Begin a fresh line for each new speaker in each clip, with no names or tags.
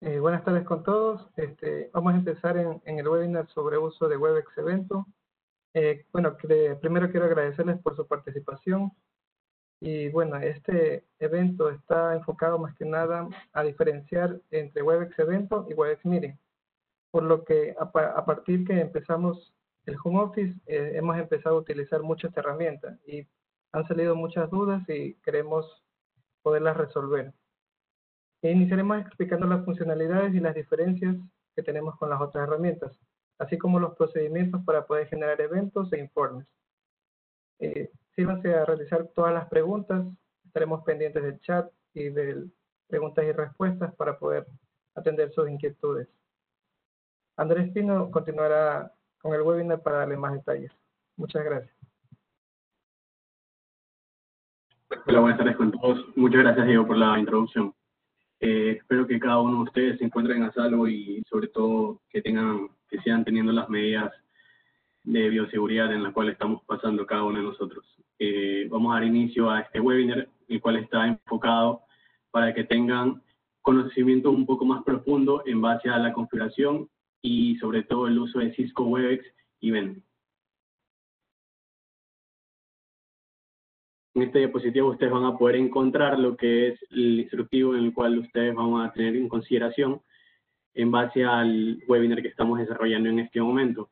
Eh, buenas tardes con todos. Este, vamos a empezar en, el webinar sobre uso de WebEx Evento. Eh, bueno, primero quiero agradecerles por su participación. Y bueno, este evento está enfocado más que nada a diferenciar entre WebEx Evento y WebEx Meeting. Por lo que a, partir que empezamos el Home Office, eh, hemos empezado a utilizar muchas herramientas y han salido muchas dudas y queremos poderlas resolver. E iniciaremos explicando las funcionalidades y las diferencias que tenemos con las otras herramientas, así como los procedimientos para poder generar eventos e informes. Eh, sírvanse a realizar todas las preguntas, estaremos pendientes del chat y de preguntas y respuestas para poder atender sus inquietudes. Andrés Pino continuará con el webinar para darle más detalles. Muchas gracias.
Hola, buenas tardes con todos. Muchas gracias, Diego, por la introducción. Eh, espero que cada uno de ustedes se encuentren a salvo y sobre todo que tengan, que sigan teniendo las medidas de bioseguridad en las cuales estamos pasando cada uno de nosotros. Eh, vamos a dar inicio a este webinar, el cual está enfocado para que tengan conocimiento un poco más profundo en base a la configuración y sobre todo el uso de Cisco Webex y Event. En este diapositivo ustedes van a poder encontrar lo que es el instructivo en el cual ustedes van a tener en consideración en base al webinar que estamos desarrollando en este momento.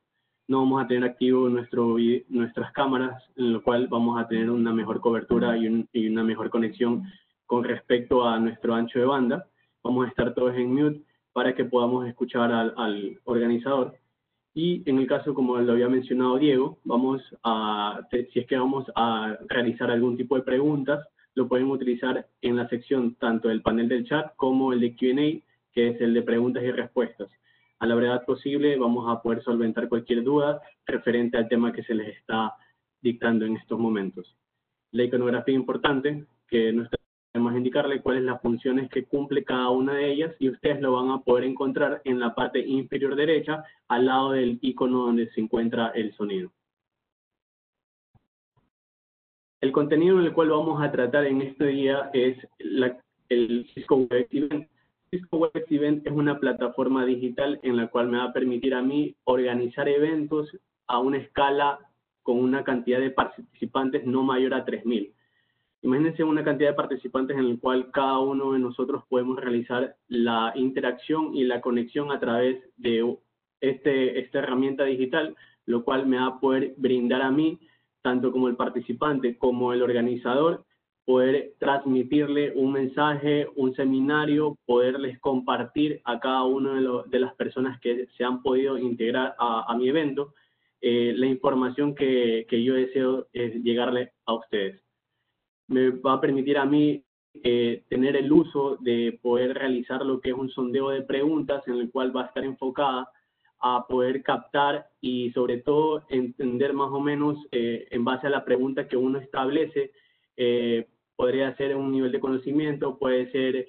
No vamos a tener activo nuestro, nuestras cámaras, en lo cual vamos a tener una mejor cobertura y, una mejor conexión con respecto a nuestro ancho de banda. Vamos a estar todos en mute para que podamos escuchar al organizador y en el caso, como lo había mencionado Diego, vamos a, si es que vamos a realizar algún tipo de preguntas, lo pueden utilizar en la sección tanto del panel del chat como el de Q&A, que es el de preguntas y respuestas. A la brevedad posible vamos a poder solventar cualquier duda referente al tema que se les está dictando en estos momentos. La iconografía importante, que no está Vamos a indicarle cuáles las funciones que cumple cada una de ellas y ustedes lo van a poder encontrar en la parte inferior derecha al lado del icono donde se encuentra el sonido. El contenido en el cual vamos a tratar en este día es el Cisco Web Event. Cisco Web Event es una plataforma digital en la cual me va a permitir a mí organizar eventos a una escala con una cantidad de participantes no mayor a 3.000. Imagínense una cantidad de participantes en el cual cada uno de nosotros podemos realizar la interacción y la conexión a través de este, esta herramienta digital, lo cual me va a poder brindar a mí, tanto como el participante como el organizador, poder transmitirle un mensaje, un seminario, poderles compartir a cada una de, las personas que se han podido integrar a, mi evento, eh, la información que, que yo deseo es llegarle a ustedes me va a permitir a mí eh, tener el uso de poder realizar lo que es un sondeo de preguntas en el cual va a estar enfocada a poder captar y sobre todo entender más o menos eh, en base a la pregunta que uno establece, eh, podría ser un nivel de conocimiento, puede ser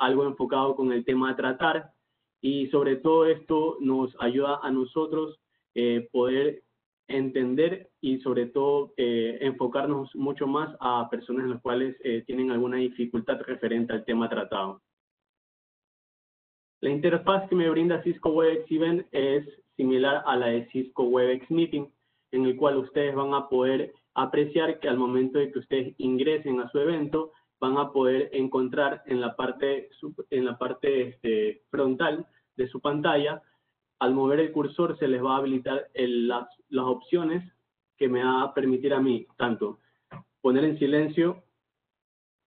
algo enfocado con el tema a tratar. Y sobre todo esto nos ayuda a nosotros poder entender y sobre todo eh, enfocarnos mucho más a personas en las cuales eh, tienen alguna dificultad referente al tema tratado. La interfaz que me brinda Cisco WebEx Event es similar a la de Cisco WebEx Meeting, en el cual ustedes van a poder apreciar que al momento de que ustedes ingresen a su evento, van a poder encontrar en la parte, en la parte este, frontal de su pantalla al mover el cursor se les va a habilitar las, las opciones que me va a permitir a mí tanto poner en silencio,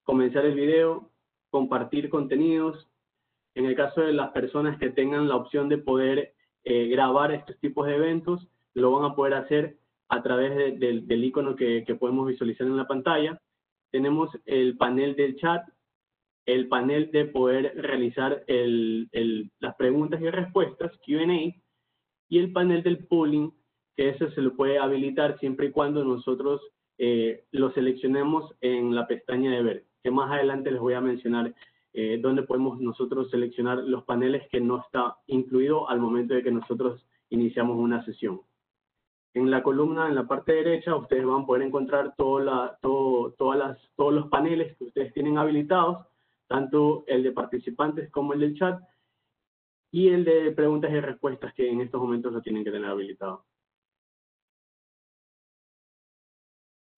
comenzar el video, compartir contenidos. En el caso de las personas que tengan la opción de poder eh, grabar estos tipos de eventos, lo van a poder hacer a través del icono que, que podemos visualizar en la pantalla. Tenemos el panel del chat, el panel de poder realizar las preguntas y respuestas, Q&A, y el panel del polling, que eso se lo puede habilitar siempre y cuando nosotros eh, lo seleccionemos en la pestaña de ver, que más adelante les voy a mencionar eh, dónde podemos nosotros seleccionar los paneles que no está incluido al momento de que nosotros iniciamos una sesión. En la columna, en la parte derecha, ustedes van a poder encontrar todas las, todos los paneles que ustedes tienen habilitados tanto el de participantes como el del chat. y el de preguntas y respuestas que en estos momentos lo tienen que tener habilitado.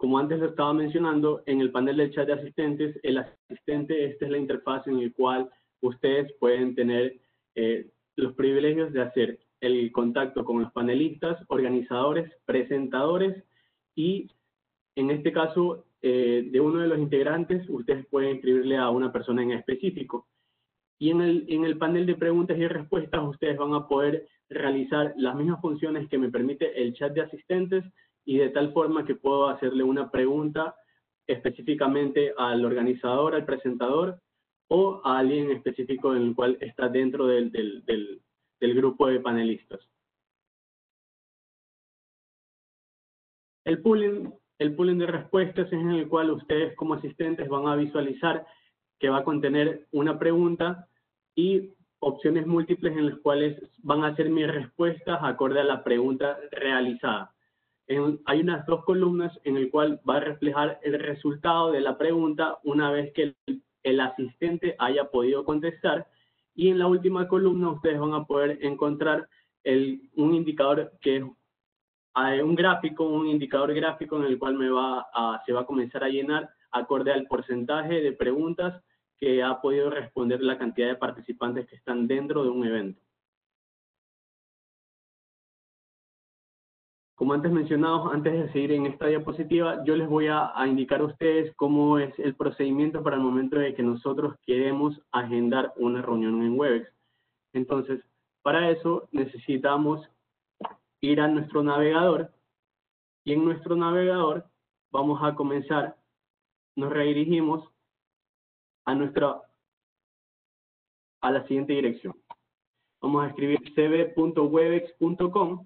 Como antes estaba mencionando, en el panel del chat de asistentes, el asistente, esta es la interfaz en la cual ustedes pueden tener eh, los privilegios de hacer el contacto con los panelistas, organizadores, presentadores y en este caso eh, de uno de los integrantes, ustedes pueden escribirle a una persona en específico. Y en el, en el panel de preguntas y respuestas, ustedes van a poder realizar las mismas funciones que me permite el chat de asistentes y de tal forma que puedo hacerle una pregunta específicamente al organizador, al presentador o a alguien específico en el cual está dentro del, del, del, del grupo de panelistas. El pooling, el pooling de respuestas es en el cual ustedes como asistentes van a visualizar que va a contener una pregunta y opciones múltiples en las cuales van a ser mis respuestas acorde a la pregunta realizada. Hay unas dos columnas en el cual va a reflejar el resultado de la pregunta una vez que el, asistente haya podido contestar y en la última columna ustedes van a poder encontrar un indicador que es un gráfico, un indicador gráfico en el cual se va a comenzar a llenar acorde al porcentaje de preguntas que ha podido responder la cantidad de participantes que están dentro de un evento. Como antes mencionado, antes de seguir en esta diapositiva, yo les voy a, a, indicar a ustedes cómo es el procedimiento para el momento de que nosotros queremos agendar una reunión en Webex. Entonces, para eso necesitamos ir a nuestro navegador y en nuestro navegador vamos a comenzar, nos redirigimos a nuestra a la siguiente dirección. Vamos a escribir cb.webex.com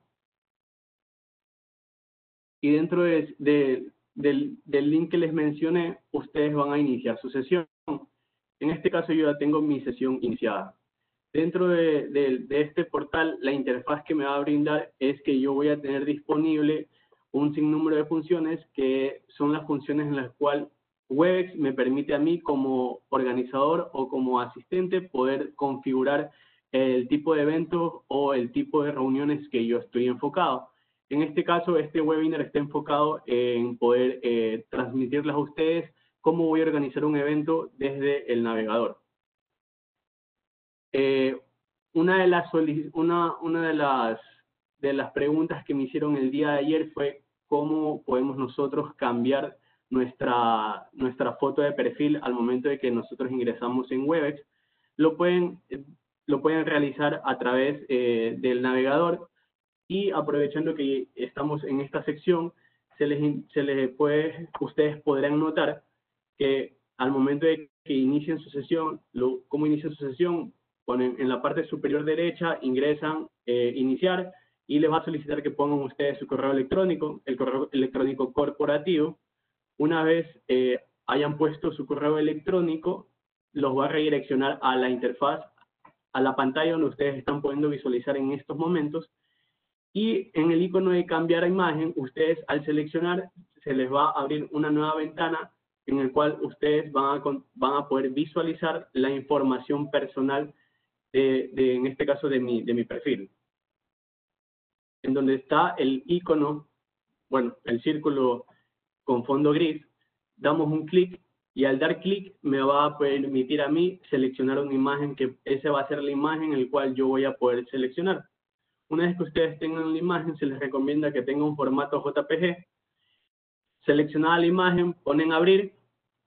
y dentro de, del, del, link que les mencioné, ustedes van a iniciar su sesión. En este caso yo ya tengo mi sesión iniciada. Dentro de, de, este portal, la interfaz que me va a brindar es que yo voy a tener disponible un sinnúmero de funciones que son las funciones en las cuales Webex me permite a mí como organizador o como asistente poder configurar el tipo de eventos o el tipo de reuniones que yo estoy enfocado. En este caso, este webinar está enfocado en poder eh, transmitirles a ustedes cómo voy a organizar un evento desde el navegador. Eh, una de las, preguntas que me hicieron el día de ayer fue cómo podemos nosotros cambiar nuestra, nuestra foto de perfil al momento de que nosotros ingresamos en Webex. Lo pueden, lo pueden realizar a través eh, del navegador y aprovechando que estamos en esta sección, se les, se les puede, ustedes podrán notar que al momento de que inicien su sesión, lo, cómo inician su sesión, ponen en la parte superior derecha, ingresan eh, iniciar y les va a solicitar que pongan ustedes su correo electrónico, el correo electrónico corporativo. Una vez eh, hayan puesto su correo electrónico, los va a redireccionar a la interfaz, a la pantalla donde ustedes están pudiendo visualizar en estos momentos y en el icono de cambiar a imagen, ustedes al seleccionar, se les va a abrir una nueva ventana en el cual ustedes van a, van a poder visualizar la información personal de, de, en este caso, de mi, de mi perfil. En donde está el icono, bueno, el círculo con fondo gris, damos un clic y al dar clic me va a permitir a mí seleccionar una imagen que esa va a ser la imagen en la cual yo voy a poder seleccionar. Una vez que ustedes tengan la imagen, se les recomienda que tenga un formato JPG. Seleccionada la imagen, ponen abrir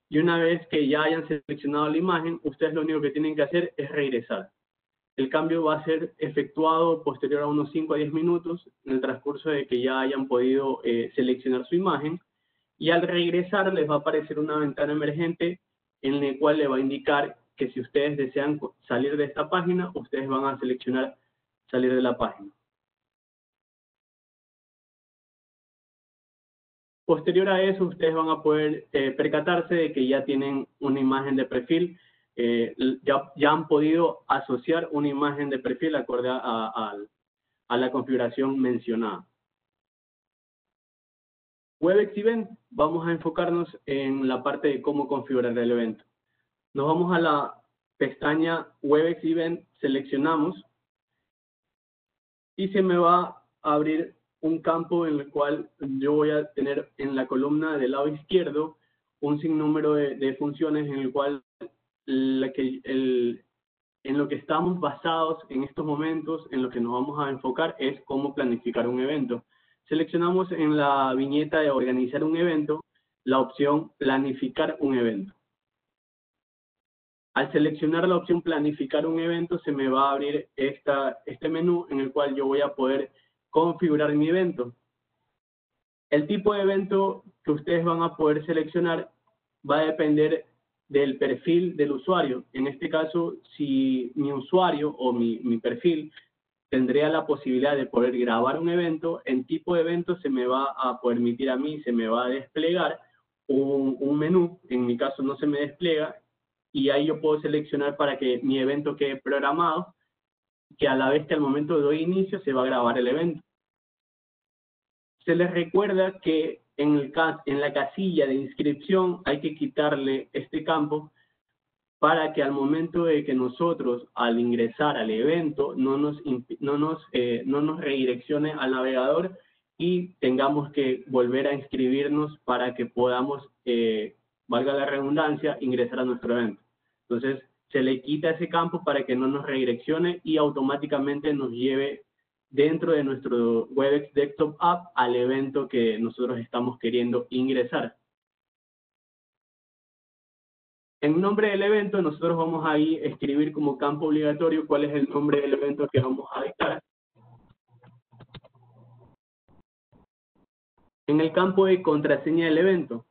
y una vez que ya hayan seleccionado la imagen, ustedes lo único que tienen que hacer es regresar. El cambio va a ser efectuado posterior a unos 5 a 10 minutos en el transcurso de que ya hayan podido eh, seleccionar su imagen y al regresar les va a aparecer una ventana emergente en la cual le va a indicar que si ustedes desean salir de esta página, ustedes van a seleccionar salir de la página. Posterior a eso, ustedes van a poder eh, percatarse de que ya tienen una imagen de perfil, eh, ya, han podido asociar una imagen de perfil acorde a, a la configuración mencionada. WebEx Event, vamos a enfocarnos en la parte de cómo configurar el evento. Nos vamos a la pestaña WebEx Event, seleccionamos y se me va a abrir un campo en el cual yo voy a tener en la columna del lado izquierdo un sinnúmero de, de funciones en el cual en lo que estamos basados en estos momentos, en lo que nos vamos a enfocar es cómo planificar un evento. Seleccionamos en la viñeta de organizar un evento la opción planificar un evento. Al seleccionar la opción planificar un evento, se me va a abrir esta, este menú en el cual yo voy a poder configurar mi evento. El tipo de evento que ustedes van a poder seleccionar va a depender del perfil del usuario. En este caso, si mi usuario o mi, mi, perfil tendría la posibilidad de poder grabar un evento, en tipo de evento se me va a permitir a mí, se me va a desplegar un, un menú, en mi caso no se me despliega, y ahí yo puedo seleccionar para que mi evento quede programado, que a la vez que al momento de doy inicio se va a grabar el evento. Se les recuerda que en, el, en la casilla de inscripción hay que quitarle este campo para que al momento de que nosotros al ingresar al evento no nos, no nos, eh, no nos redireccione al navegador y tengamos que volver a inscribirnos para que podamos, eh, valga la redundancia, ingresar a nuestro evento. Entonces, se le quita ese campo para que no nos redireccione y automáticamente nos lleve dentro de nuestro WebEx Desktop App al evento que nosotros estamos queriendo ingresar. En nombre del evento, nosotros vamos a escribir como campo obligatorio cuál es el nombre del evento que vamos a dictar. En el campo de contraseña del evento.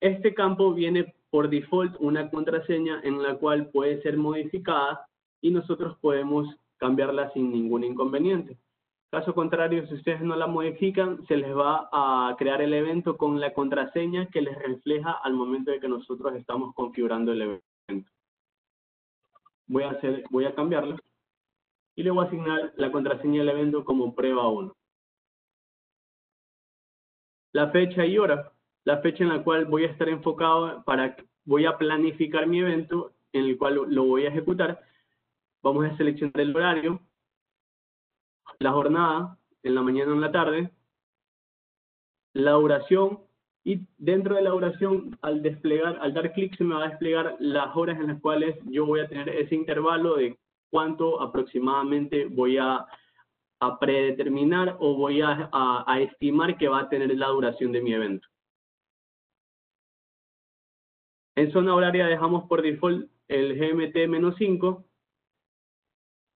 Este campo viene por default una contraseña en la cual puede ser modificada y nosotros podemos cambiarla sin ningún inconveniente. Caso contrario, si ustedes no la modifican, se les va a crear el evento con la contraseña que les refleja al momento de que nosotros estamos configurando el evento. Voy a, hacer, voy a cambiarla y le voy a asignar la contraseña del evento como prueba 1. La fecha y hora, la fecha en la cual voy a estar enfocado para, voy a planificar mi evento en el cual lo voy a ejecutar. Vamos a seleccionar el horario, la jornada, en la mañana o en la tarde, la duración, y dentro de la duración, al desplegar, al dar clic, se me va a desplegar las horas en las cuales yo voy a tener ese intervalo de cuánto aproximadamente voy a, a predeterminar o voy a, a, estimar que va a tener la duración de mi evento. En zona horaria dejamos por default el GMT-5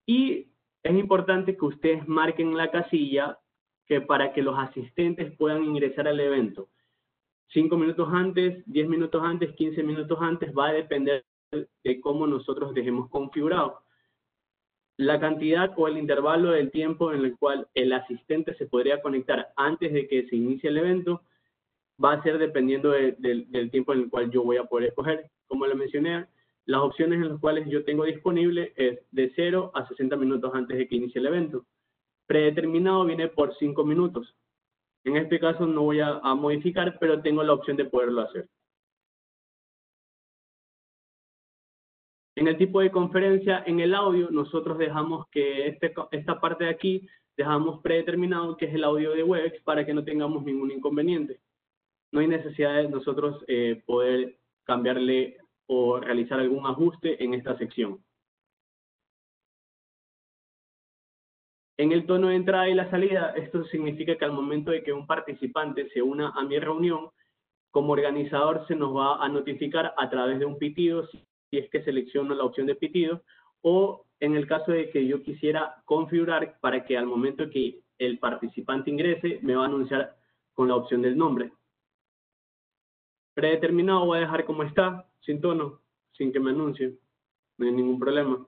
y es importante que ustedes marquen la casilla que para que los asistentes puedan ingresar al evento. Cinco minutos antes, diez minutos antes, quince minutos antes, va a depender de cómo nosotros dejemos configurado. La cantidad o el intervalo del tiempo en el cual el asistente se podría conectar antes de que se inicie el evento va a ser dependiendo del tiempo en el cual yo voy a poder escoger. Como le mencioné, las opciones en las cuales yo tengo disponible es de 0 a 60 minutos antes de que inicie el evento. Predeterminado viene por 5 minutos. En este caso no voy a, modificar, pero tengo la opción de poderlo hacer. En el tipo de conferencia, en el audio, nosotros dejamos que este, esta parte de aquí, dejamos predeterminado que es el audio de Webex para que no tengamos ningún inconveniente. No hay necesidad de nosotros eh, poder cambiarle o realizar algún ajuste en esta sección. En el tono de entrada y la salida, esto significa que al momento de que un participante se una a mi reunión, como organizador se nos va a notificar a través de un pitido, si es que selecciono la opción de pitido, o en el caso de que yo quisiera configurar para que al momento que el participante ingrese, me va a anunciar con la opción del nombre. Predeterminado voy a dejar como está, sin tono, sin que me anuncie, no hay ningún problema.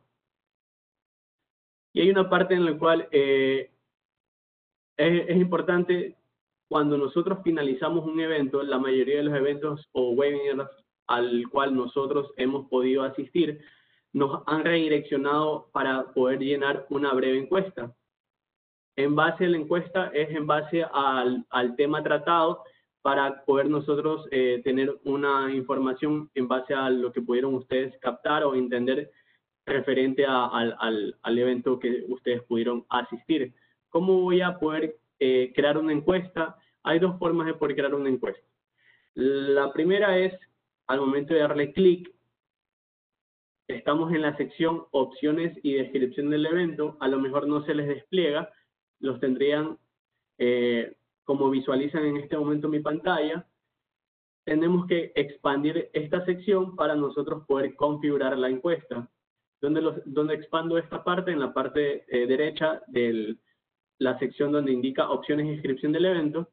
Y hay una parte en la cual eh, es, importante cuando nosotros finalizamos un evento, la mayoría de los eventos o webinars al cual nosotros hemos podido asistir, nos han redireccionado para poder llenar una breve encuesta. En base a la encuesta es en base al tema tratado para poder nosotros eh, tener una información en base a lo que pudieron ustedes captar o entender referente al, al, evento que ustedes pudieron asistir. ¿Cómo voy a poder eh, crear una encuesta? Hay dos formas de poder crear una encuesta. La primera es, al momento de darle clic, estamos en la sección opciones y descripción del evento, a lo mejor no se les despliega, los tendrían eh, como visualizan en este momento mi pantalla, tenemos que expandir esta sección para nosotros poder configurar la encuesta. Donde, los, donde expando esta parte, en la parte eh, derecha de la sección donde indica opciones y inscripción del evento,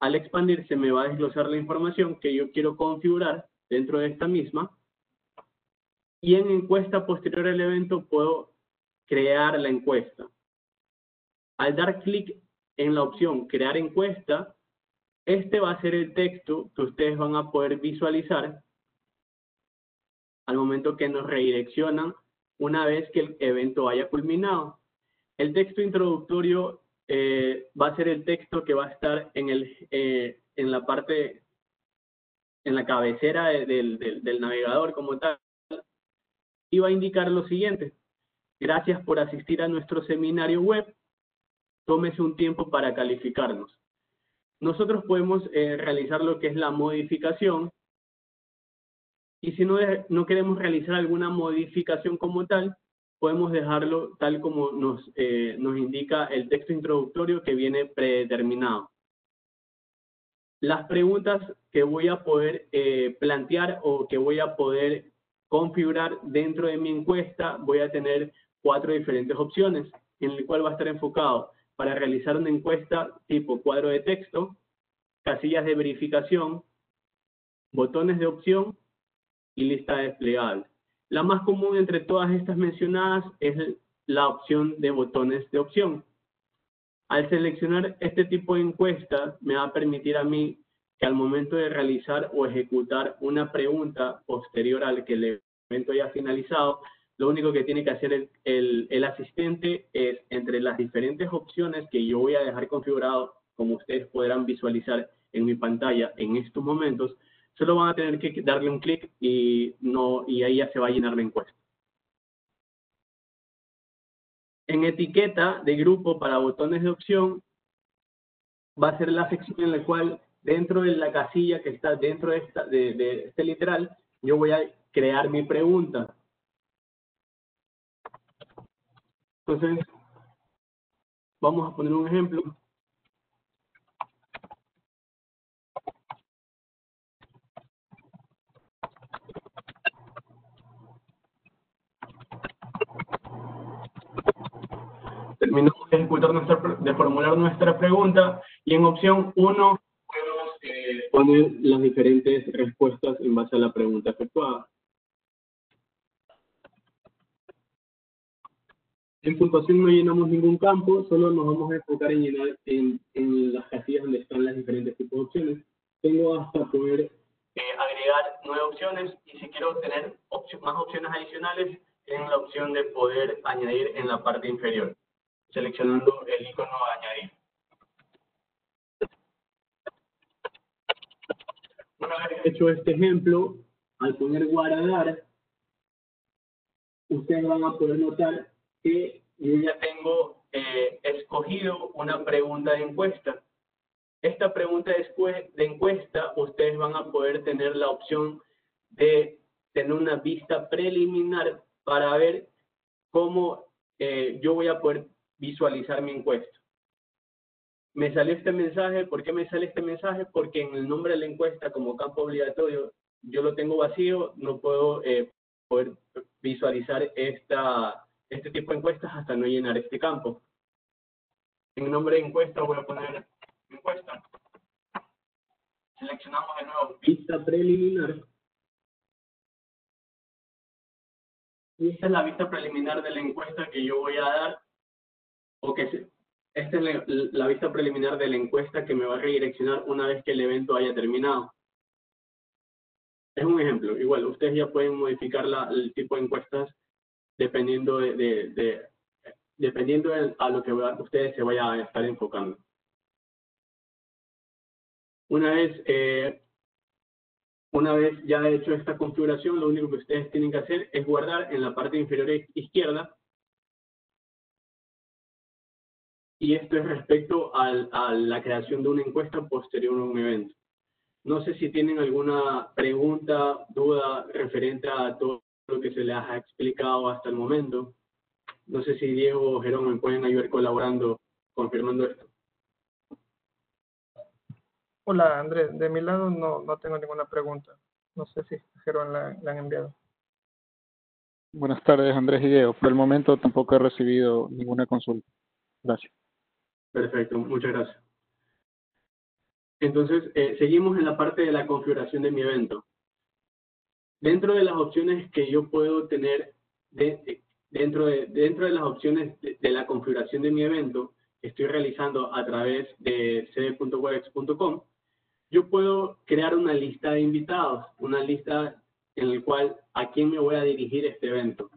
al expandirse me va a desglosar la información que yo quiero configurar dentro de esta misma. Y en encuesta posterior al evento puedo crear la encuesta. Al dar clic en la opción crear encuesta, este va a ser el texto que ustedes van a poder visualizar al momento que nos redireccionan una vez que el evento haya culminado. El texto introductorio eh, va a ser el texto que va a estar en, el, eh, en la parte, en la cabecera del, del navegador como tal, y va a indicar lo siguiente. Gracias por asistir a nuestro seminario web. Tómese un tiempo para calificarnos nosotros podemos eh, realizar lo que es la modificación y si no, no queremos realizar alguna modificación como tal, podemos dejarlo tal como nos, eh, nos indica el texto introductorio que viene predeterminado. Las preguntas que voy a poder eh, plantear o que voy a poder configurar dentro de mi encuesta, voy a tener cuatro diferentes opciones, en el cual va a estar enfocado para realizar una encuesta tipo cuadro de texto, casillas de verificación, botones de opción y lista desplegable. La más común entre todas estas mencionadas es la opción de botones de opción. Al seleccionar este tipo de encuesta, me va a permitir a mí que al momento de realizar o ejecutar una pregunta posterior al que el evento haya finalizado, lo único que tiene que hacer el, asistente es entre las diferentes opciones que yo voy a dejar configurado, como ustedes podrán visualizar en mi pantalla en estos momentos, solo van a tener que darle un clic y, no, y ahí ya se va a llenar la encuesta. En etiqueta de grupo para botones de opción, va a ser la sección en la cual dentro de la casilla que está dentro de, de este literal, yo voy a crear mi pregunta. Entonces, vamos a poner un ejemplo. Terminamos de ejecutar nuestra, de formular nuestra pregunta y en opción 1 podemos eh, poner las diferentes respuestas en base a la pregunta efectuada. En puntuación no llenamos ningún campo, solo nos vamos a enfocar en llenar en, en las casillas donde están las diferentes tipos de opciones. Tengo hasta poder eh, agregar nueve opciones y si quiero tener más opciones adicionales, tengo la opción de poder añadir en la parte inferior, seleccionando el icono añadir. Una vez hecho este ejemplo, al poner guardar, ustedes van a poder notar que yo ya tengo eh, escogido una pregunta de encuesta. Esta pregunta de encuesta, ustedes van a poder tener la opción de tener una vista preliminar para ver cómo eh, yo voy a poder visualizar mi encuesta. Me salió este mensaje, ¿por qué me sale este mensaje? Porque en el nombre de la encuesta como campo obligatorio yo lo tengo vacío, no puedo eh, poder visualizar esta, este tipo de encuestas hasta no llenar este campo. En nombre de encuesta voy a poner encuesta. Seleccionamos de nuevo vista preliminar. Y esta es la vista preliminar de la encuesta que yo voy a dar, o que esta es la, vista preliminar de la encuesta que me va a redireccionar una vez que el evento haya terminado. Es un ejemplo. Igual, ustedes ya pueden modificar la, el tipo de encuestas dependiendo de, dependiendo a lo que ustedes se vayan a estar enfocando. Una vez, eh, una vez ya hecho esta configuración, lo único que ustedes tienen que hacer es guardar en la parte inferior izquierda y esto es respecto al, a la creación de una encuesta posterior a un evento. No sé si tienen alguna pregunta, duda referente a todo lo que se les ha explicado hasta el momento. No sé si Diego o Jerón me pueden ayudar colaborando, confirmando esto.
Hola Andrés, de mi lado no, no tengo ninguna pregunta. No sé si Jerón la, la han enviado.
Buenas tardes Andrés y Diego. Por el momento tampoco he recibido ninguna consulta. Gracias.
Perfecto, muchas gracias. Entonces, eh, seguimos en la parte de la configuración de mi evento. Dentro de las opciones que yo puedo tener de, dentro, de, dentro de las opciones de, de, la configuración de mi evento que estoy realizando a través de cd.webex.com, yo puedo crear una lista de invitados, una lista en la cual a quién me voy a dirigir este evento.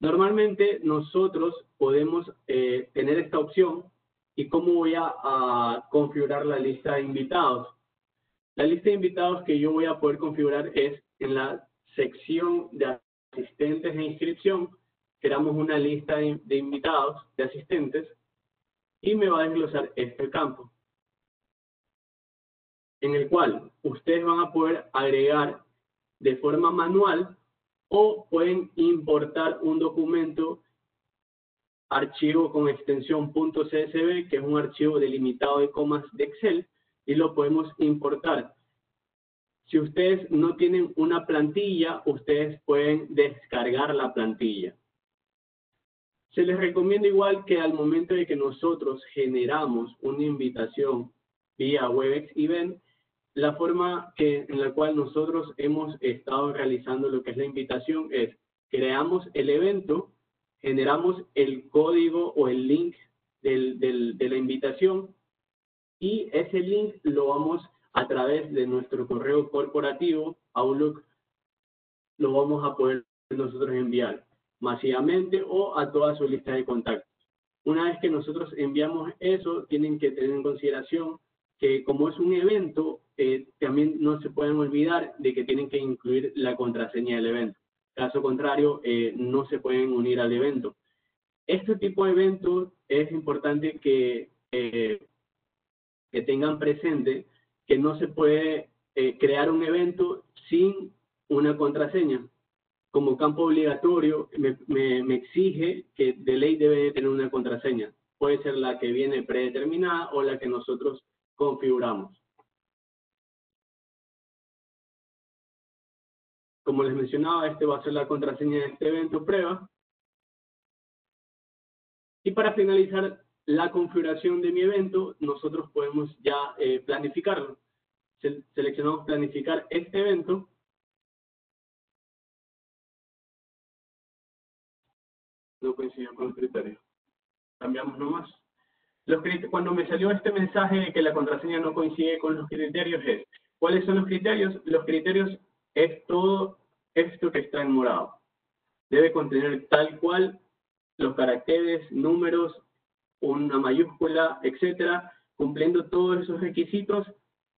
Normalmente nosotros podemos eh, tener esta opción y cómo voy a, a, configurar la lista de invitados. La lista de invitados que yo voy a poder configurar es en la sección de asistentes e inscripción, creamos una lista de, de invitados, de asistentes, y me va a desglosar este campo, en el cual ustedes van a poder agregar de forma manual o pueden importar un documento archivo con extensión .csv, que es un archivo delimitado de comas de Excel, y lo podemos importar. Si ustedes no tienen una plantilla, ustedes pueden descargar la plantilla. Se les recomienda igual que al momento de que nosotros generamos una invitación vía WebEx Event, la forma en la cual nosotros hemos estado realizando lo que es la invitación es creamos el evento, generamos el código o el link de la invitación y ese link lo vamos a través de nuestro correo corporativo, Outlook, lo vamos a poder nosotros enviar masivamente o a toda su lista de contactos. Una vez que nosotros enviamos eso, tienen que tener en consideración que como es un evento, eh, también no se pueden olvidar de que tienen que incluir la contraseña del evento. Caso contrario, eh, no se pueden unir al evento. Este tipo de eventos es importante que, eh, que tengan presente que no se puede eh, crear un evento sin una contraseña. Como campo obligatorio, me, me, me, exige que de ley debe tener una contraseña. Puede ser la que viene predeterminada o la que nosotros configuramos. Como les mencionaba, este va a ser la contraseña de este evento prueba. Y para finalizar la configuración de mi evento, nosotros podemos ya eh, planificarlo. Se seleccionamos planificar este evento. No coincidió con los criterios. Cambiamos nomás. Los cuando me salió este mensaje de que la contraseña no coincide con los criterios es, ¿cuáles son los criterios? Los criterios es todo esto que está en morado. Debe contener tal cual los caracteres, números, una mayúscula, etcétera, cumpliendo todos esos requisitos,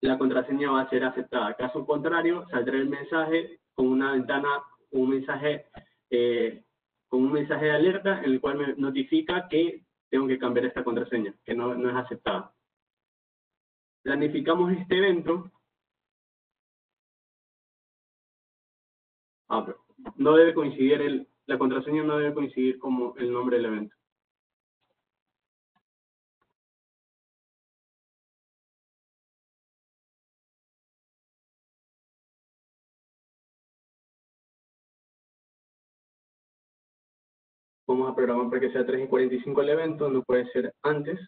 la contraseña va a ser aceptada. Caso contrario, saldrá el mensaje con una ventana, un mensaje, eh, con un mensaje de alerta en el cual me notifica que tengo que cambiar esta contraseña, que no, no es aceptada. Planificamos este evento Ah, no debe coincidir el, la contraseña no debe coincidir como el nombre del evento. Vamos para que sea 3 y 45 el evento, no puede ser antes.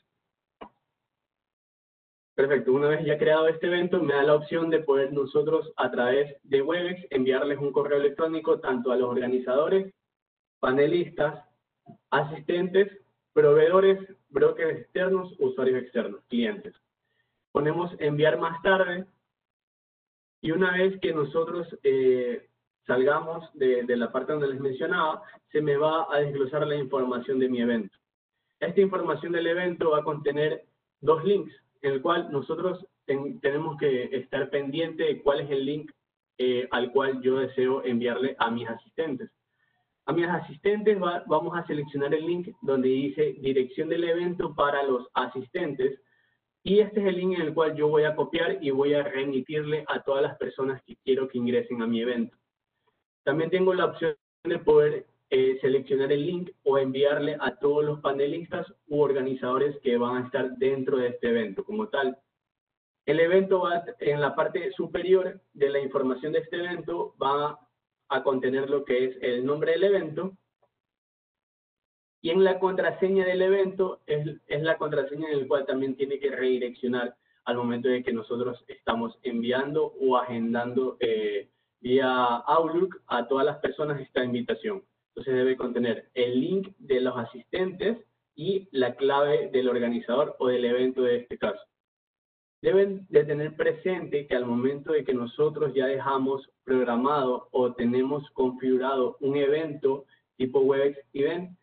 Perfecto, una vez ya creado este evento, me da la opción de poder nosotros a través de Webex enviarles un correo electrónico tanto a los organizadores, panelistas, asistentes, proveedores, brokers externos, usuarios externos, clientes. Ponemos enviar más tarde y una vez que nosotros eh, salgamos de, la parte donde les mencionaba, se me va a desglosar la información de mi evento. Esta información del evento va a contener dos links en el cual nosotros ten, tenemos que estar pendiente de cuál es el link eh, al cual yo deseo enviarle a mis asistentes. A mis asistentes vamos a seleccionar el link donde dice dirección del evento para los asistentes y este es el link en el cual yo voy a copiar y voy a remitirle a todas las personas que quiero que ingresen a mi evento. También tengo la opción de poder eh, seleccionar el link o enviarle a todos los panelistas u organizadores que van a estar dentro de este evento como tal. El evento va en la parte superior de la información de este evento va a contener lo que es el nombre del evento y en la contraseña del evento es, es la contraseña en la cual también tiene que redireccionar al momento de que nosotros estamos enviando o agendando eh, vía Outlook a todas las personas esta invitación. Entonces debe contener el link de los asistentes y la clave del organizador o del evento de este caso. Deben de tener presente que al momento de que nosotros ya dejamos programado o tenemos configurado un evento tipo WebEx Event,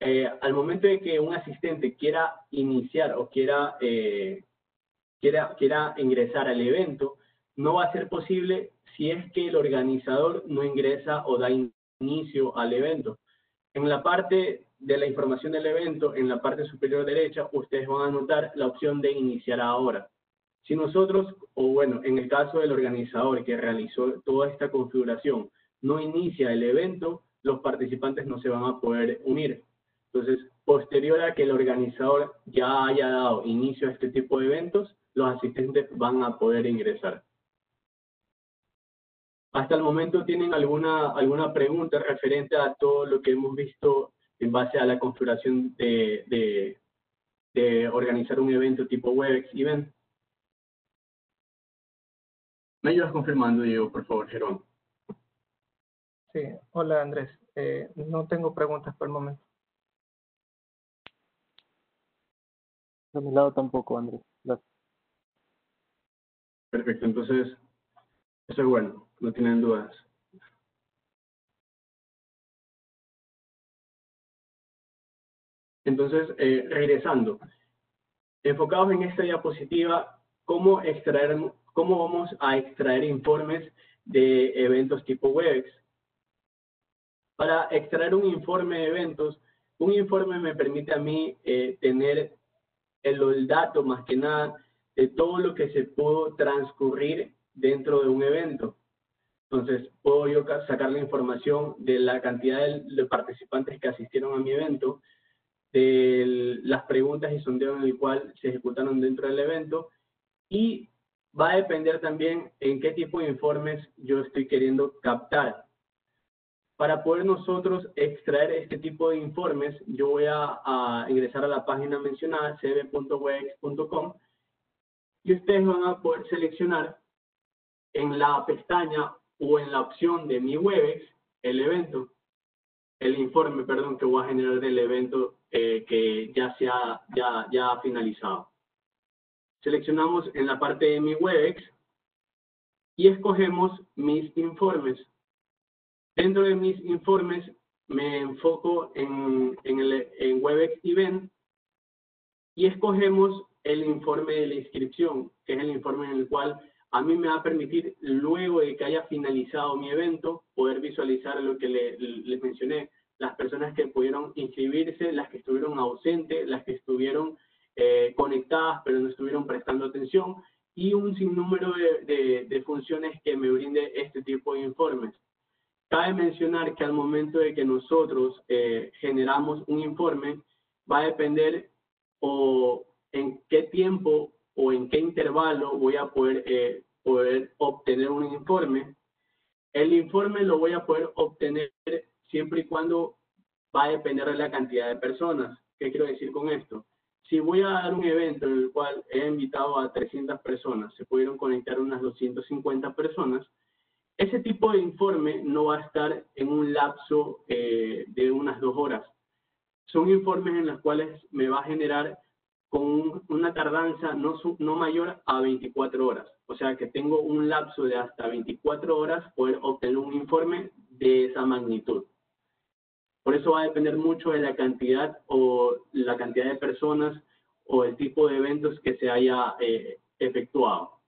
eh, al momento de que un asistente quiera iniciar o quiera, eh, quiera, quiera ingresar al evento, no va a ser posible si es que el organizador no ingresa o da inicio al evento. En la parte de la información del evento, en la parte superior derecha, ustedes van a notar la opción de iniciar ahora. Si nosotros, o bueno, en el caso del organizador que realizó toda esta configuración, no inicia el evento, los participantes no se van a poder unir. Entonces, posterior a que el organizador ya haya dado inicio a este tipo de eventos, los asistentes van a poder ingresar. Hasta el momento, ¿tienen alguna, alguna pregunta referente a todo lo que hemos visto en base a la configuración de, de, organizar un evento tipo WebEx Event? ¿Me ayudas confirmando, Diego, por favor, Jerón?
Sí, hola Andrés. Eh, no tengo preguntas por el momento.
De mi lado tampoco, Andrés. Gracias.
Perfecto, entonces, eso es bueno no tienen dudas. Entonces, eh, regresando, enfocados en esta diapositiva, ¿cómo, extraer, ¿cómo vamos a extraer informes de eventos tipo WebEx? Para extraer un informe de eventos, un informe me permite a mí eh, tener el, el dato más que nada de todo lo que se pudo transcurrir dentro de un evento. Entonces, puedo yo sacar la información de la cantidad de, participantes que asistieron a mi evento, de las preguntas y sondeos en el cual se ejecutaron dentro del evento y va a depender también en qué tipo de informes yo estoy queriendo captar. Para poder nosotros extraer este tipo de informes, yo voy a, a ingresar a la página mencionada, cb.wex.com, y ustedes van a poder seleccionar en la pestaña o en la opción de mi WebEx el evento, el informe, perdón, que voy a generar del evento eh, que ya, se ha, ya, ya ha finalizado. Seleccionamos en la parte de mi WebEx y escogemos mis informes. Dentro de mis informes me enfoco en, en, el, en WebEx Event y escogemos el informe de la inscripción, que es el informe en el cual a mí me va a permitir, luego de que haya finalizado mi evento, poder visualizar lo que les mencioné, las personas que pudieron inscribirse, las que estuvieron ausentes, las que estuvieron eh, conectadas pero no estuvieron prestando atención y un sinnúmero de, de, funciones que me brinde este tipo de informes. Cabe mencionar que al momento de que nosotros eh, generamos un informe, va a depender o en qué tiempo o en qué intervalo voy a poder, eh, poder obtener un informe. El informe lo voy a poder obtener siempre y cuando va a depender de la cantidad de personas. ¿Qué quiero decir con esto? Si voy a dar un evento en el cual he invitado a 300 personas, se pudieron conectar unas 250 personas, ese tipo de informe no va a estar en un lapso eh, de unas dos horas. Son informes en los cuales me va a generar con una tardanza no, no mayor a 24 horas. O sea que tengo un lapso de hasta 24 horas poder obtener un informe de esa magnitud. Por eso va a depender mucho de la cantidad o la cantidad de personas o el tipo de eventos que se haya eh, efectuado.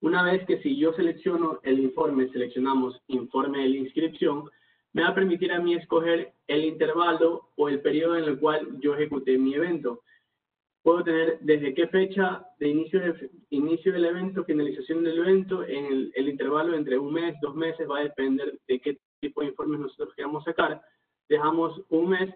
Una vez que si yo selecciono el informe, seleccionamos informe de la inscripción, me va a permitir a mí escoger el intervalo o el periodo en el cual yo ejecuté mi evento. Puedo tener desde qué fecha de inicio, de, inicio del evento, finalización del evento, en el, el intervalo entre un mes, dos meses, va a depender de qué tipo de informes nosotros queramos sacar. Dejamos un mes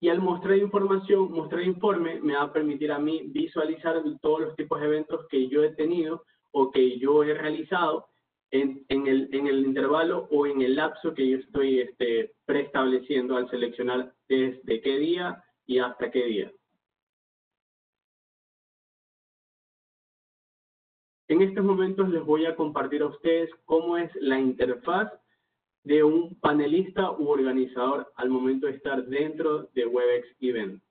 y al mostrar información, mostrar informe, me va a permitir a mí visualizar todos los tipos de eventos que yo he tenido o que yo he realizado en, en, el, en el intervalo o en el lapso que yo estoy este, preestableciendo al seleccionar desde qué día y hasta qué día. En estos momentos les voy a compartir a ustedes cómo es la interfaz de un panelista u organizador al momento de estar dentro de WebEx Event.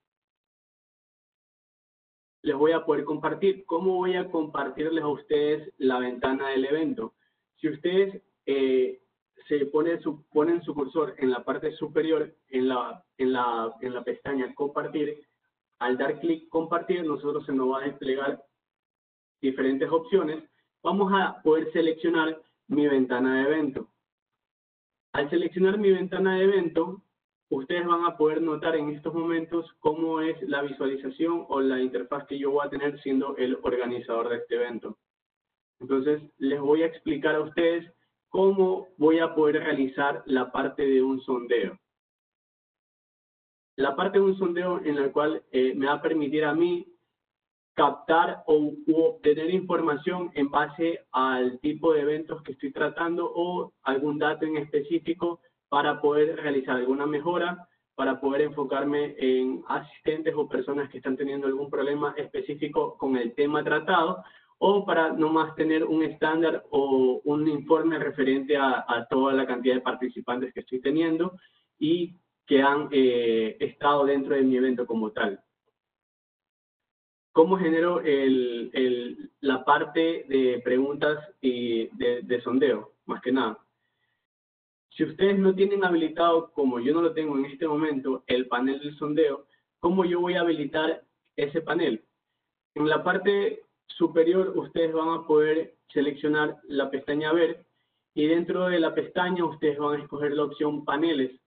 Les voy a poder compartir. ¿Cómo voy a compartirles a ustedes la ventana del evento? Si ustedes eh, se ponen su, cursor en la parte superior, en la, en la, en la pestaña compartir, al dar clic compartir, nosotros se nos va a desplegar diferentes opciones. Vamos a poder seleccionar mi ventana de evento. Al seleccionar mi ventana de evento, ustedes van a poder notar en estos momentos cómo es la visualización o la interfaz que yo voy a tener siendo el organizador de este evento. Entonces, les voy a explicar a ustedes cómo voy a poder realizar la parte de un sondeo. La parte de un sondeo en la cual eh, me va a permitir a mí captar o obtener información en base al tipo de eventos que estoy tratando o algún dato en específico para poder realizar alguna mejora, para poder enfocarme en asistentes o personas que están teniendo algún problema específico con el tema tratado o para nomás tener un estándar o un informe referente a, toda la cantidad de participantes que estoy teniendo y que han eh, estado dentro de mi evento como tal. ¿Cómo genero el, el, la parte de preguntas y de, de sondeo? Más que nada. Si ustedes no tienen habilitado, como yo no lo tengo en este momento, el panel del sondeo, ¿cómo yo voy a habilitar ese panel? En la parte superior ustedes van a poder seleccionar la pestaña ver y dentro de la pestaña ustedes van a escoger la opción paneles.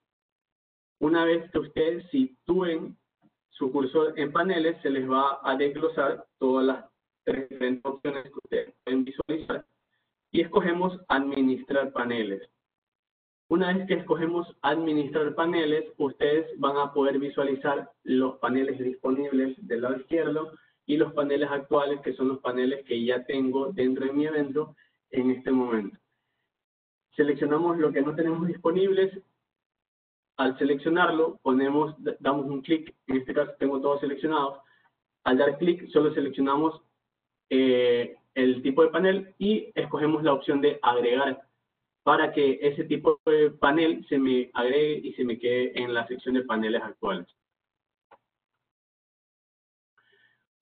Una vez que ustedes sitúen su cursor en paneles, se les va a desglosar todas las diferentes opciones que ustedes pueden visualizar y escogemos administrar paneles. Una vez que escogemos administrar paneles, ustedes van a poder visualizar los paneles disponibles del lado izquierdo y los paneles actuales, que son los paneles que ya tengo dentro de mi evento en este momento. Seleccionamos lo que no tenemos disponibles. Al seleccionarlo, ponemos, damos un clic, en este caso tengo todos seleccionados. Al dar clic, solo seleccionamos eh, el tipo de panel y escogemos la opción de agregar para que ese tipo de panel se me agregue y se me quede en la sección de paneles actuales.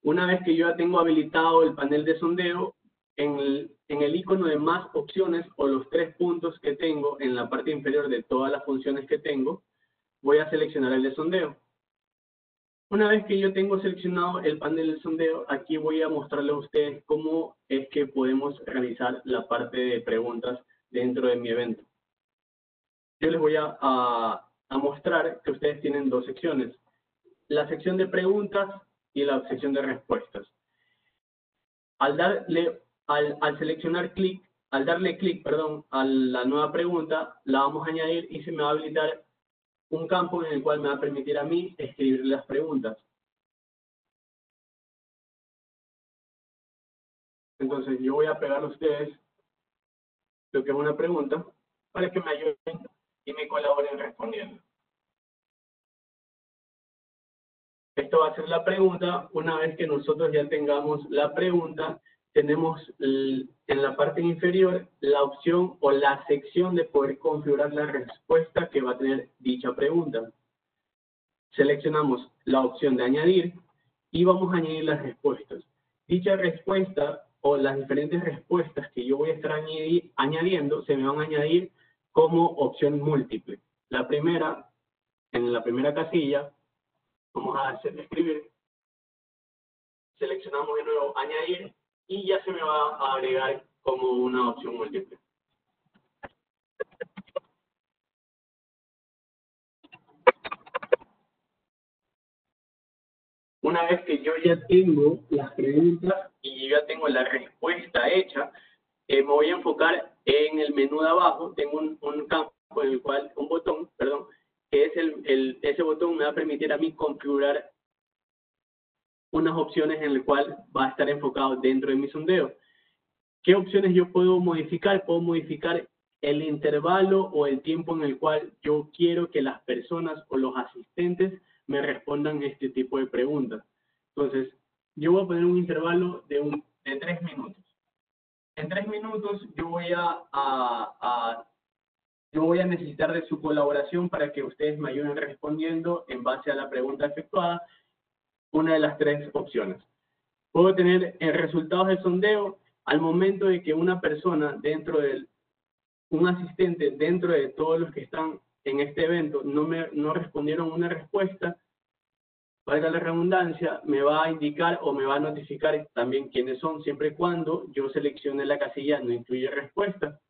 Una vez que yo ya tengo habilitado el panel de sondeo, en el, en el icono de más opciones o los tres puntos que tengo en la parte inferior de todas las funciones que tengo, voy a seleccionar el de sondeo. Una vez que yo tengo seleccionado el panel de sondeo, aquí voy a mostrarles a ustedes cómo es que podemos realizar la parte de preguntas dentro de mi evento. Yo les voy a, a, a mostrar que ustedes tienen dos secciones. La sección de preguntas y la sección de respuestas. Al, darle, al, al seleccionar clic, al darle clic, perdón, a la nueva pregunta, la vamos a añadir y se me va a habilitar un campo en el cual me va a permitir a mí escribir las preguntas. Entonces yo voy a pegar a ustedes lo que es una pregunta para que me ayuden y me colaboren respondiendo. Esto va a ser la pregunta. Una vez que nosotros ya tengamos la pregunta, tenemos en la parte inferior la opción o la sección de poder configurar la respuesta que va a tener dicha pregunta. Seleccionamos la opción de añadir y vamos a añadir las respuestas. Dicha respuesta o las diferentes respuestas que yo voy a estar añadiendo se me van a añadir como opción múltiple. La primera, en la primera casilla, vamos a hacer escribir, seleccionamos de nuevo añadir y ya se me va a agregar como una opción múltiple. Una vez que yo ya tengo las preguntas y ya tengo la respuesta hecha, eh, me voy a enfocar en el menú de abajo. Tengo un, un campo en el cual, un botón, perdón, que es el, el, ese botón me va a permitir a mí configurar unas opciones en el cual va a estar enfocado dentro de mi sondeo. ¿Qué opciones yo puedo modificar? Puedo modificar el intervalo o el tiempo en el cual yo quiero que las personas o los asistentes me respondan este tipo de preguntas. Entonces, yo voy a poner un intervalo de, un, de tres minutos. En tres minutos yo voy a, a, a, yo voy a necesitar de su colaboración para que ustedes me ayuden respondiendo en base a la pregunta efectuada una de las tres opciones. Puedo tener el resultados del sondeo al momento de que una persona dentro del, un asistente dentro de todos los que están en este evento no me no respondieron una respuesta, valga la redundancia, me va a indicar o me va a notificar también quiénes son, siempre y cuando yo seleccione la casilla no incluye respuesta.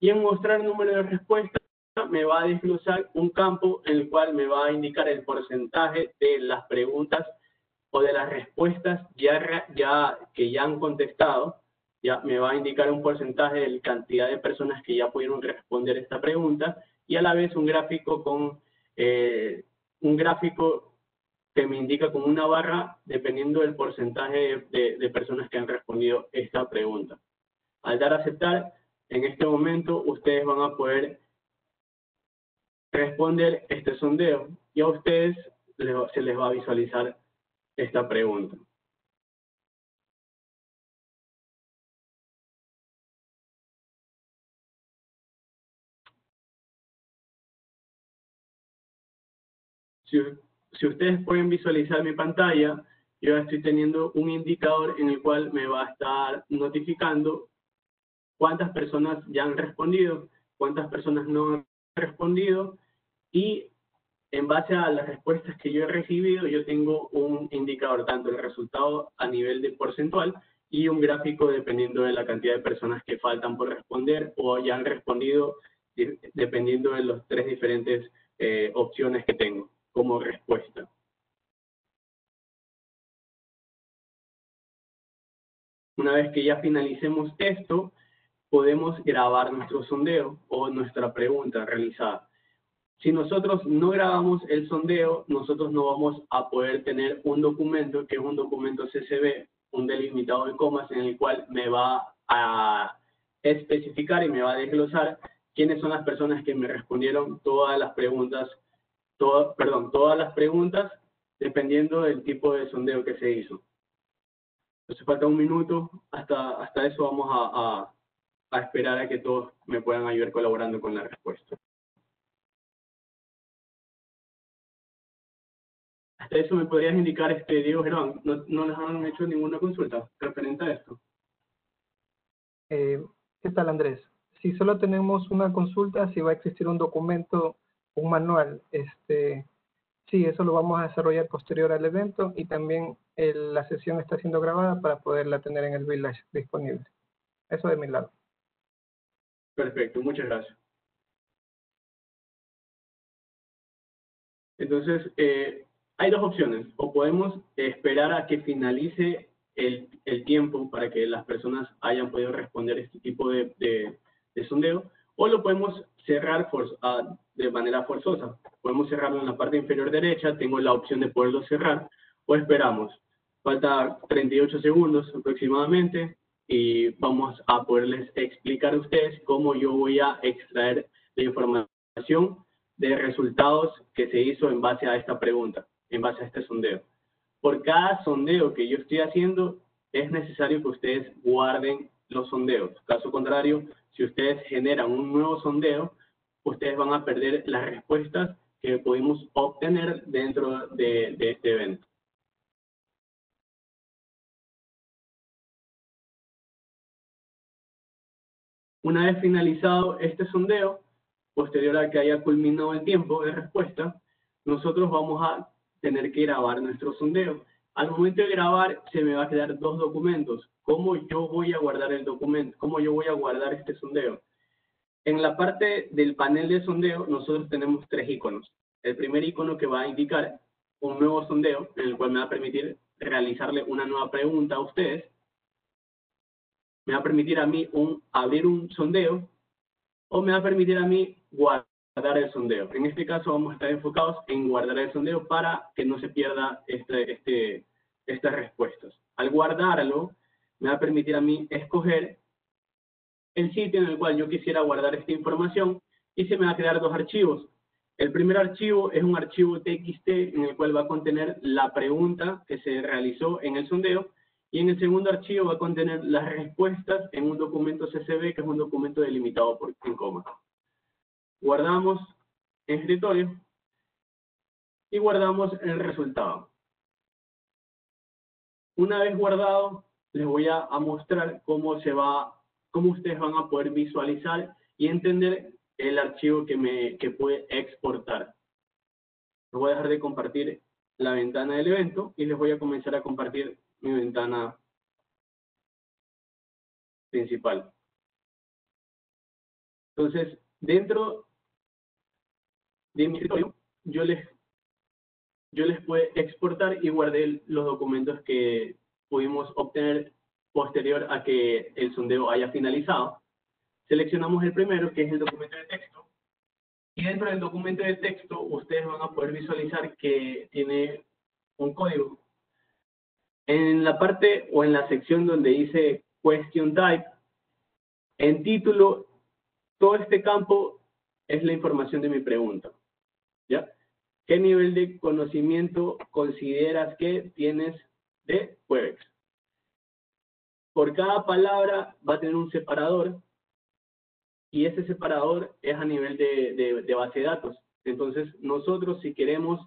Y en mostrar número de respuestas me va a desglosar un campo en el cual me va a indicar el porcentaje de las preguntas o de las respuestas ya, ya, que ya han contestado, ya me va a indicar un porcentaje de la cantidad de personas que ya pudieron responder esta pregunta y a la vez un gráfico con eh, un gráfico que me indica con una barra dependiendo del porcentaje de, de personas que han respondido esta pregunta. Al dar a aceptar, en este momento ustedes van a poder responder este sondeo y a ustedes se les va a visualizar esta pregunta. Si, ustedes pueden visualizar mi pantalla, yo estoy teniendo un indicador en el cual me va a estar notificando cuántas personas ya han respondido, cuántas personas no han respondido y en base a las respuestas que yo he recibido, yo tengo un indicador, tanto el resultado a nivel de porcentual y un gráfico dependiendo de la cantidad de personas que faltan por responder o ya han respondido dependiendo de las tres diferentes eh, opciones que tengo como respuesta. Una vez que ya finalicemos esto, podemos grabar nuestro sondeo o nuestra pregunta realizada. Si nosotros no grabamos el sondeo, nosotros no vamos a poder tener un documento, que es un documento CSV, un delimitado de comas, en el cual me va a especificar y me va a desglosar quiénes son las personas que me respondieron todas las preguntas, todo, perdón, todas las preguntas, dependiendo del tipo de sondeo que se hizo. Entonces falta un minuto, hasta, hasta eso vamos a, a, a esperar a que todos me puedan ayudar colaborando con la respuesta. eso me podrías indicar, este, Diego Germán, ¿no, no les han hecho ninguna consulta referente a esto?
Eh, ¿Qué tal, Andrés? Si solo tenemos una consulta, si va a existir un documento, un manual, este, sí, eso lo vamos a desarrollar posterior al evento y también la sesión está siendo grabada para poderla tener en el Village disponible. Eso de mi lado.
Perfecto, muchas gracias. Entonces, eh, hay dos opciones, o podemos esperar a que finalice el, tiempo para que las personas hayan podido responder este tipo de, de, de sondeo, o lo podemos cerrar uh, de manera forzosa. Podemos cerrarlo en la parte inferior derecha, tengo la opción de poderlo cerrar, o esperamos. Falta 38 segundos aproximadamente y vamos a poderles explicar a ustedes cómo yo voy a extraer la información de resultados que se hizo en base a esta pregunta en base a este sondeo. Por cada sondeo que yo estoy haciendo, es necesario que ustedes guarden los sondeos. Caso contrario, si ustedes generan un nuevo sondeo, ustedes van a perder las respuestas que pudimos obtener dentro de, de este evento. Una vez finalizado este sondeo, posterior a que haya culminado el tiempo de respuesta, nosotros vamos a tener que grabar nuestro sondeo. Al momento de grabar, se me va a quedar dos documentos. ¿Cómo yo voy a guardar el documento? ¿Cómo yo voy a guardar este sondeo? En la parte del panel de sondeo, nosotros tenemos tres iconos. El primer icono que va a indicar un nuevo sondeo en el cual me va a permitir realizarle una nueva pregunta a ustedes. Me va a permitir a mí abrir un sondeo o me va a permitir a mí guardar el sondeo. En este caso vamos a estar enfocados en guardar el sondeo para que no se pierda este, este, estas respuestas. Al guardarlo, me va a permitir a mí escoger el sitio en el cual yo quisiera guardar esta información y se me va a crear dos archivos. El primer archivo es un archivo TXT en el cual va a contener la pregunta que se realizó en el sondeo y en el segundo archivo va a contener las respuestas en un documento CSV que es un documento delimitado por en coma. Guardamos en escritorio y guardamos el resultado. Una vez guardado, les voy a, mostrar cómo se va, cómo ustedes van a poder visualizar y entender el archivo que me que puede exportar. Les voy a dejar de compartir la ventana del evento y les voy a comenzar a compartir mi ventana principal. Entonces, dentro de mi escritorio, yo les, yo les puedo exportar y guardé los documentos que pudimos obtener posterior a que el sondeo haya finalizado. Seleccionamos el primero, que es el documento de texto. Y dentro del documento de texto, ustedes van a poder visualizar que tiene un código. En la parte o en la sección donde dice Question Type, en título, todo este campo es la información de mi pregunta. ¿Ya? ¿Qué nivel de conocimiento consideras que tienes de Webex. Por cada palabra va a tener un separador y ese separador es a nivel de, base de datos. Entonces, nosotros si queremos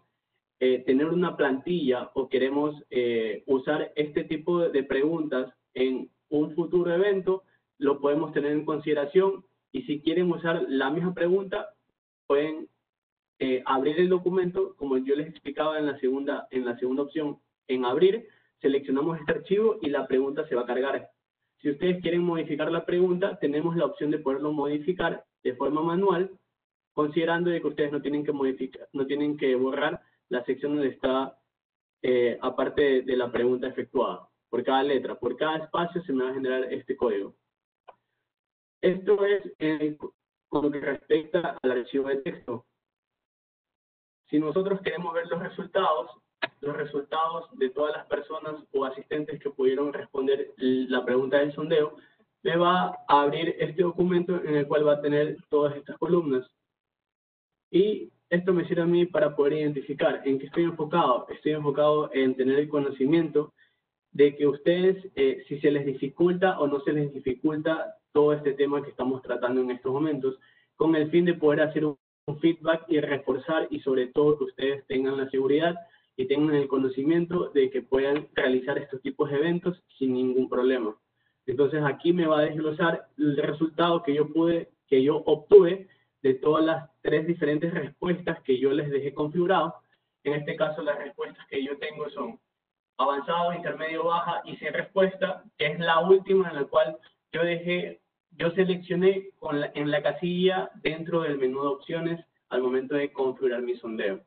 eh, tener una plantilla o queremos eh, usar este tipo de preguntas en un futuro evento, lo podemos tener en consideración y si quieren usar la misma pregunta, pueden eh, abrir el documento, como yo les explicaba en la segunda, en la segunda opción, en abrir, seleccionamos este archivo y la pregunta se va a cargar. Si ustedes quieren modificar la pregunta, tenemos la opción de poderlo modificar de forma manual, considerando que ustedes no tienen que modificar, no tienen que borrar la sección donde está, eh, aparte de, la pregunta efectuada. Por cada letra, por cada espacio se me va a generar este código. Esto es con lo que respecta al archivo de texto. Si nosotros queremos ver los resultados, los resultados de todas las personas o asistentes que pudieron responder la pregunta del sondeo, me va a abrir este documento en el cual va a tener todas estas columnas. Y esto me sirve a mí para poder identificar en qué estoy enfocado. Estoy enfocado en tener el conocimiento de que ustedes, eh, si se les dificulta o no se les dificulta todo este tema que estamos tratando en estos momentos, con el fin de poder hacer un feedback y reforzar y sobre todo que ustedes tengan la seguridad y tengan el conocimiento de que puedan realizar estos tipos de eventos sin ningún problema. Entonces aquí me va a desglosar el resultado que yo pude, que yo obtuve de todas las tres diferentes respuestas que yo les dejé configurado. En este caso las respuestas que yo tengo son avanzado, intermedio, baja y sin respuesta, que es la última en la cual yo dejé, yo seleccioné en la casilla dentro del menú de opciones al momento de configurar mi sondeo.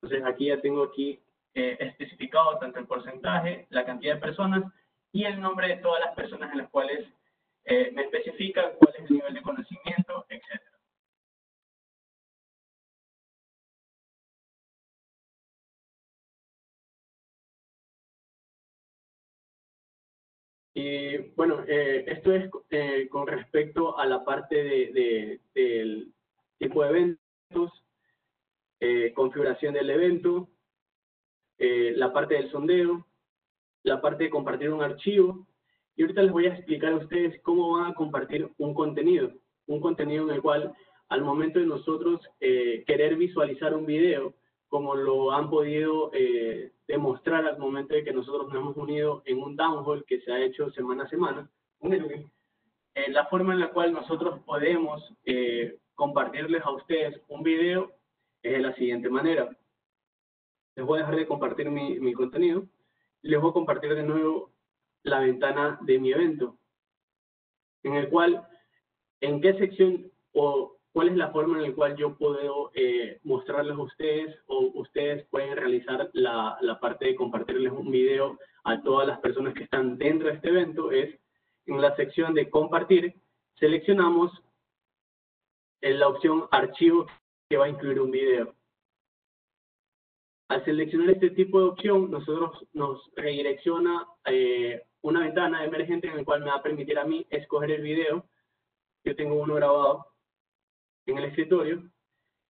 Entonces aquí ya tengo aquí eh, especificado tanto el porcentaje, la cantidad de personas y el nombre de todas las personas en las cuales eh, me especifica cuál es el nivel de conocimiento, etc. Y bueno, eh, esto es con respecto a la parte de, del tipo de eventos, configuración del evento, eh, la parte del sondeo, la parte de compartir un archivo, y ahorita les voy a explicar a ustedes cómo van a compartir un contenido, un contenido en el cual al momento de nosotros eh, querer visualizar un video, como lo han podido eh, demostrar al momento de que nosotros nos hemos unido en un town hall que se ha hecho semana a semana, la forma en la cual nosotros podemos compartirles a ustedes un video es de la siguiente manera. Les voy a dejar de compartir mi, contenido. Y les voy a compartir de nuevo la ventana de mi evento, en el cual en qué sección o cuál es la forma en la cual yo puedo eh, mostrarles a ustedes o ustedes pueden realizar la, la parte de compartirles un video a todas las personas que están dentro de este evento es en la sección de compartir, seleccionamos en la opción archivo que va a incluir un video. Al seleccionar este tipo de opción, nosotros nos redirecciona eh, una ventana emergente en la cual me va a permitir a mí escoger el video. Yo tengo uno grabado en el escritorio.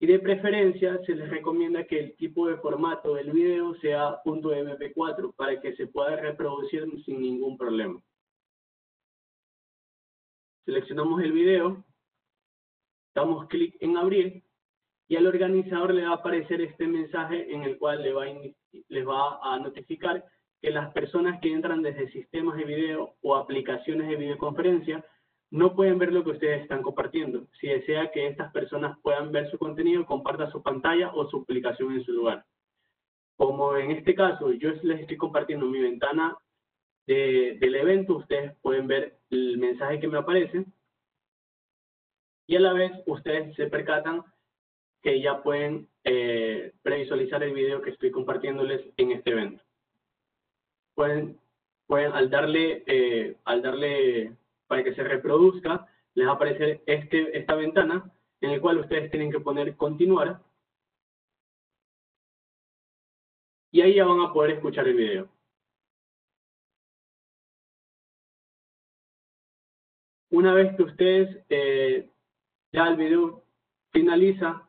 Y de preferencia se les recomienda que el tipo de formato del video sea .mp4 para que se pueda reproducir sin ningún problema. Seleccionamos el video, damos clic en abrir y al organizador le va a aparecer este mensaje en el cual le va, les va a notificar que las personas que entran desde sistemas de video o aplicaciones de videoconferencia no pueden ver lo que ustedes están compartiendo. Si desea que estas personas puedan ver su contenido, comparta su pantalla o su aplicación en su lugar. Como en este caso, yo les estoy compartiendo mi ventana del evento, ustedes pueden ver el mensaje que me aparece y a la vez ustedes se percatan que ya pueden eh, previsualizar el video que estoy compartiéndoles en este evento. Pueden, al darle, eh, al darle para que se reproduzca, les va a aparecer este, esta ventana en la cual ustedes tienen que poner continuar y ahí ya van a poder escuchar el video. Una vez que ustedes eh, ya el video finaliza,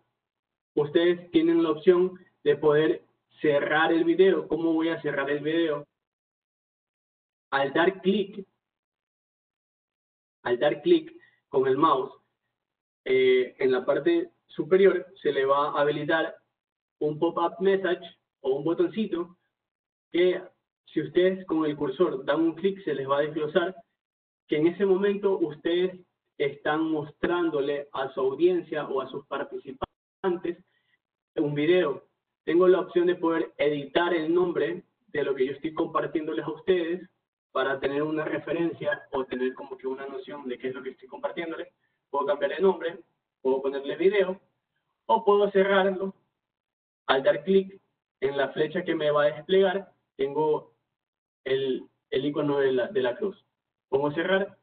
ustedes tienen la opción de poder cerrar el video. ¿Cómo voy a cerrar el video? Al dar clic, al dar clic con el mouse, eh, en la parte superior se le va a habilitar un pop-up message o un botoncito que si ustedes con el cursor dan un clic se les va a desglosar que en ese momento ustedes están mostrándole a su audiencia o a sus participantes un video. Tengo la opción de poder editar el nombre de lo que yo estoy compartiéndoles a ustedes para tener una referencia o tener como que una noción de qué es lo que estoy compartiéndoles. Puedo cambiar el nombre, puedo ponerle video o puedo cerrarlo al dar clic en la flecha que me va a desplegar. Tengo el, el icono de la, de la cruz. Pongo cerrar,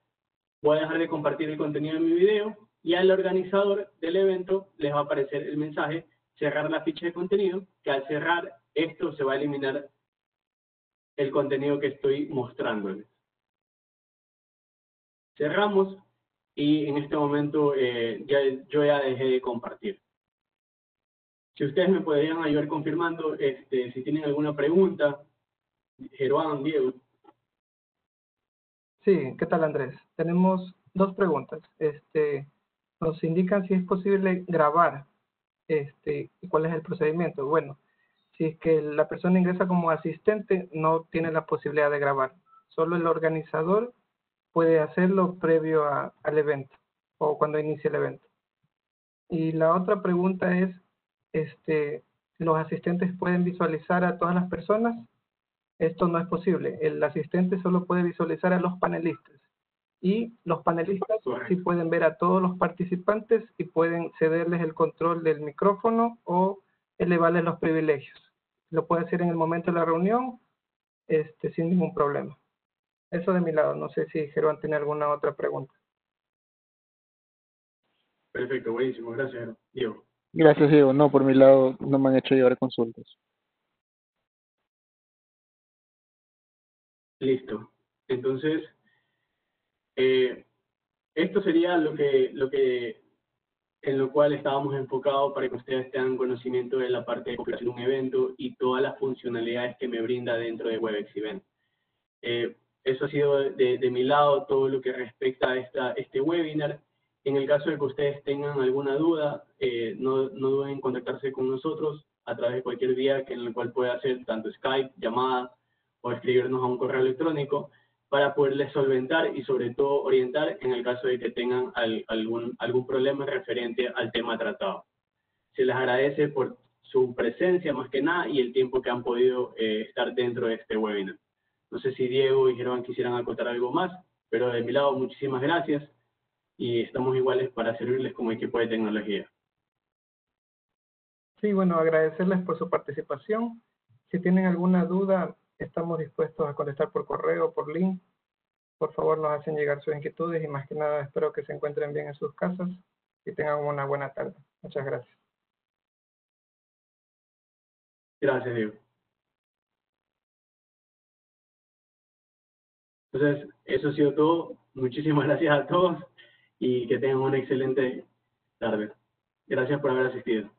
voy a dejar de compartir el contenido de mi video y al organizador del evento les va a aparecer el mensaje cerrar la ficha de contenido, que al cerrar esto se va a eliminar el contenido que estoy mostrándoles. Cerramos y en este momento eh, ya, yo ya dejé de compartir. Si ustedes me podrían ayudar confirmando, este, si tienen alguna pregunta, Jeroán, Diego.
Sí, ¿qué tal Andrés? Tenemos dos preguntas. Este, nos indican si es posible grabar este, ¿Cuál es el procedimiento? Bueno, si es que la persona ingresa como asistente, no tiene la posibilidad de grabar. Solo el organizador puede hacerlo previo al evento o cuando inicie el evento. Y la otra pregunta es, este, ¿los asistentes pueden visualizar a todas las personas? Esto no es posible. El asistente solo puede visualizar a los panelistas y los panelistas sí pueden ver a todos los participantes y pueden cederles el control del micrófono o elevarles los privilegios. Lo puede hacer en el momento de la reunión este, sin ningún problema. Eso de mi lado. No sé si Gerón tiene alguna otra pregunta.
Perfecto, buenísimo. Gracias, Diego.
Gracias, Diego. No, por mi lado no me han hecho llevar consultas.
Listo. Entonces, eh, esto sería lo que, lo que, en lo cual estábamos enfocados para que ustedes tengan conocimiento de la parte de configuración de un evento y todas las funcionalidades que me brinda dentro de WebEx Event. Eh, eso ha sido de, mi lado todo lo que respecta a este webinar. En el caso de que ustedes tengan alguna duda, eh, no, no duden en contactarse con nosotros a través de cualquier vía que en el cual pueda hacer tanto Skype, llamada o escribirnos a un correo electrónico para poderles solventar y sobre todo orientar en el caso de que tengan algún, algún problema referente al tema tratado. Se les agradece por su presencia más que nada y el tiempo que han podido eh, estar dentro de este webinar. No sé si Diego y Germán quisieran acotar algo más, pero de mi lado muchísimas gracias y estamos iguales para servirles como equipo de tecnología.
Sí, bueno, agradecerles por su participación. Si tienen alguna duda, estamos dispuestos a contestar por correo, por link. Por favor, nos hacen llegar sus inquietudes y más que nada espero que se encuentren bien en sus casas y tengan una buena tarde. Muchas gracias.
Gracias, Diego. Entonces, eso ha sido todo. Muchísimas gracias a todos y que tengan una excelente tarde. Gracias por haber asistido.